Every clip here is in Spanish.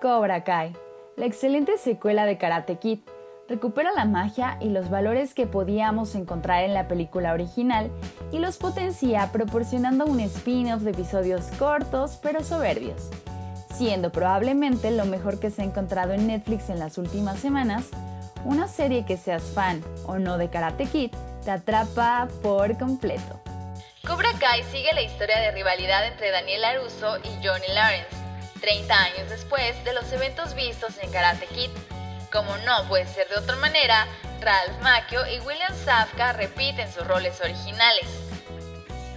Cobra Kai, la excelente secuela de Karate Kid, recupera la magia y los valores que podíamos encontrar en la película original y los potencia proporcionando un spin-off de episodios cortos pero soberbios, siendo probablemente lo mejor que se ha encontrado en Netflix en las últimas semanas, una serie que seas fan o no de Karate Kid te atrapa por completo. Cobra Kai sigue la historia de rivalidad entre Daniel LaRusso y Johnny Lawrence, 30 años después de los eventos vistos en Karate Kid. Como no puede ser de otra manera, Ralph Macchio y William Safka repiten sus roles originales.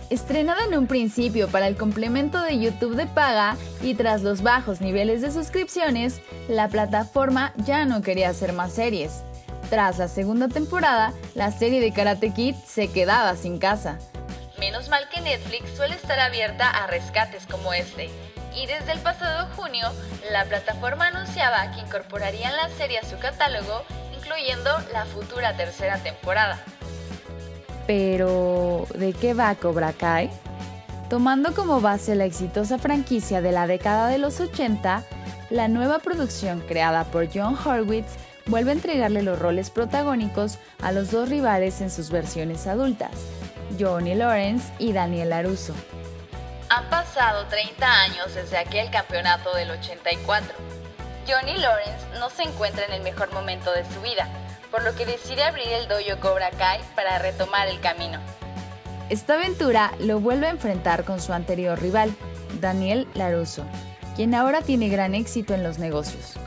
Estrenada en un principio para el complemento de YouTube de paga y tras los bajos niveles de suscripciones, la plataforma ya no quería hacer más series. Tras la segunda temporada, la serie de Karate Kid se quedaba sin casa. Menos mal que Netflix suele estar abierta a rescates como este, y desde el pasado junio, la plataforma anunciaba que incorporarían la serie a su catálogo, incluyendo la futura tercera temporada. Pero, ¿de qué va Cobra Kai? Tomando como base la exitosa franquicia de la década de los 80, la nueva producción creada por John Horwitz vuelve a entregarle los roles protagónicos a los dos rivales en sus versiones adultas, Johnny Lawrence y Daniel LaRusso. Han pasado 30 años desde aquel campeonato del 84. Johnny Lawrence no se encuentra en el mejor momento de su vida, por lo que decide abrir el dojo Cobra Kai para retomar el camino. Esta aventura lo vuelve a enfrentar con su anterior rival, Daniel Laruso, quien ahora tiene gran éxito en los negocios.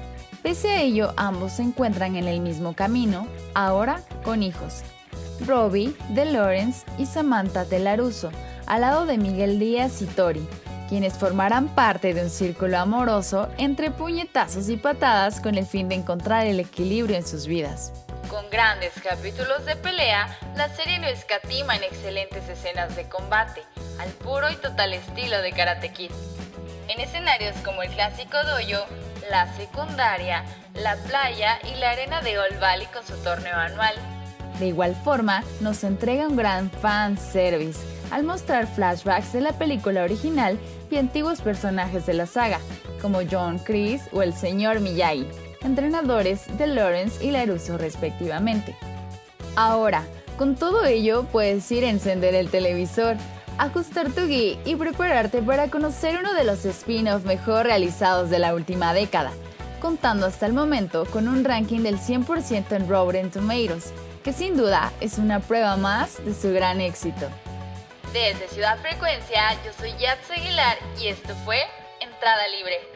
Pese a ello, ambos se encuentran en el mismo camino, ahora con hijos. Robbie de Lawrence y Samantha de Laruso, al lado de Miguel Díaz y Tori, quienes formarán parte de un círculo amoroso entre puñetazos y patadas con el fin de encontrar el equilibrio en sus vidas. Con grandes capítulos de pelea, la serie no escatima en excelentes escenas de combate, al puro y total estilo de Karate Kid. En escenarios como el clásico dojo, la secundaria, la playa y la arena de Old Valley con su torneo anual. De igual forma, nos entrega un gran fan service al mostrar flashbacks de la película original y antiguos personajes de la saga, como John Chris o el señor Miyagi, entrenadores de Lawrence y Laruso respectivamente. Ahora, con todo ello puedes ir a encender el televisor, ajustar tu gui y prepararte para conocer uno de los spin-offs mejor realizados de la última década, contando hasta el momento con un ranking del 100% en Rotten Tomatoes, que sin duda es una prueba más de su gran éxito. Desde Ciudad Frecuencia, yo soy Yats Aguilar y esto fue Entrada Libre.